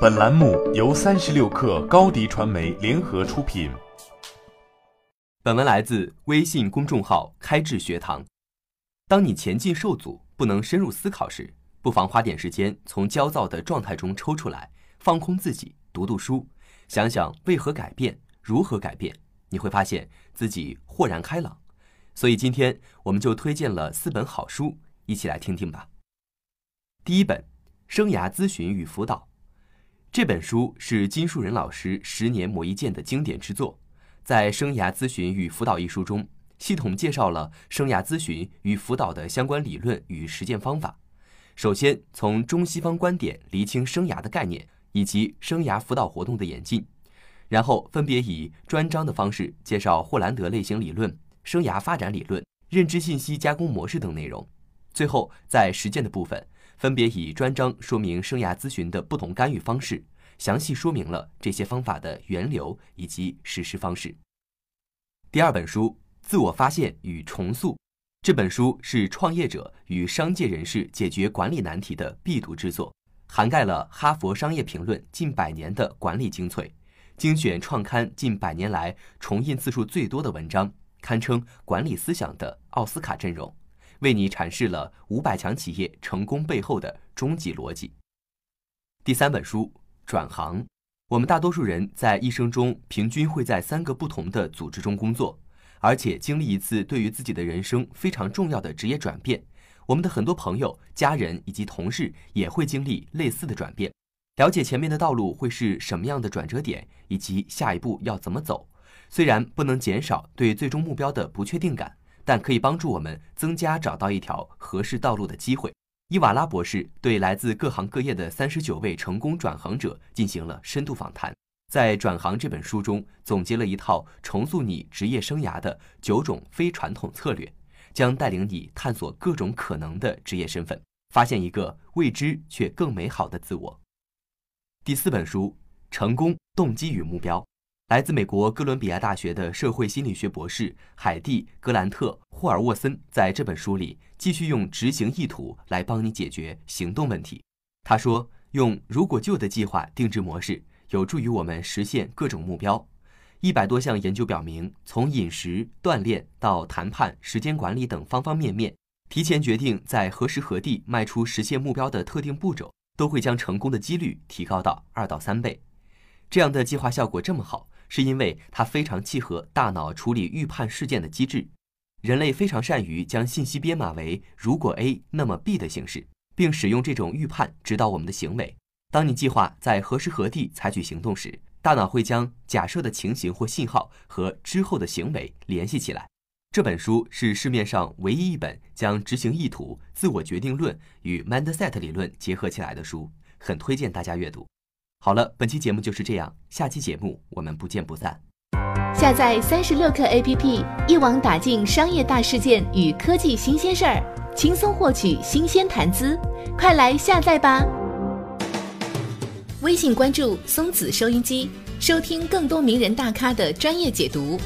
本栏目由三十六克高低传媒联合出品。本文来自微信公众号“开智学堂”。当你前进受阻，不能深入思考时，不妨花点时间从焦躁的状态中抽出来，放空自己，读读书，想想为何改变，如何改变，你会发现自己豁然开朗。所以今天我们就推荐了四本好书，一起来听听吧。第一本《生涯咨询与辅导》。这本书是金树人老师十年磨一剑的经典之作，在《生涯咨询与辅导》一书中，系统介绍了生涯咨询与辅导的相关理论与实践方法。首先，从中西方观点厘清生涯的概念以及生涯辅导活动的演进，然后分别以专章的方式介绍霍兰德类型理论、生涯发展理论、认知信息加工模式等内容。最后，在实践的部分。分别以专章说明生涯咨询的不同干预方式，详细说明了这些方法的源流以及实施方式。第二本书《自我发现与重塑》，这本书是创业者与商界人士解决管理难题的必读之作，涵盖了《哈佛商业评论》近百年的管理精粹，精选创刊近百年来重印次数最多的文章，堪称管理思想的奥斯卡阵容。为你阐释了五百强企业成功背后的终极逻辑。第三本书《转行》，我们大多数人在一生中平均会在三个不同的组织中工作，而且经历一次对于自己的人生非常重要的职业转变。我们的很多朋友、家人以及同事也会经历类似的转变。了解前面的道路会是什么样的转折点，以及下一步要怎么走，虽然不能减少对最终目标的不确定感。但可以帮助我们增加找到一条合适道路的机会。伊瓦拉博士对来自各行各业的三十九位成功转行者进行了深度访谈，在《转行》这本书中总结了一套重塑你职业生涯的九种非传统策略，将带领你探索各种可能的职业身份，发现一个未知却更美好的自我。第四本书《成功动机与目标》。来自美国哥伦比亚大学的社会心理学博士海蒂·格兰特·霍尔沃森在这本书里继续用执行意图来帮你解决行动问题。他说：“用如果就的计划定制模式有助于我们实现各种目标。一百多项研究表明，从饮食、锻炼到谈判、时间管理等方方面面，提前决定在何时何地迈出实现目标的特定步骤，都会将成功的几率提高到二到三倍。这样的计划效果这么好。”是因为它非常契合大脑处理预判事件的机制，人类非常善于将信息编码为“如果 A 那么 B” 的形式，并使用这种预判指导我们的行为。当你计划在何时何地采取行动时，大脑会将假设的情形或信号和之后的行为联系起来。这本书是市面上唯一一本将执行意图、自我决定论与 Mindset 理论结合起来的书，很推荐大家阅读。好了，本期节目就是这样，下期节目我们不见不散。下载三十六课 APP，一网打尽商业大事件与科技新鲜事儿，轻松获取新鲜谈资，快来下载吧！微信关注松子收音机，收听更多名人大咖的专业解读。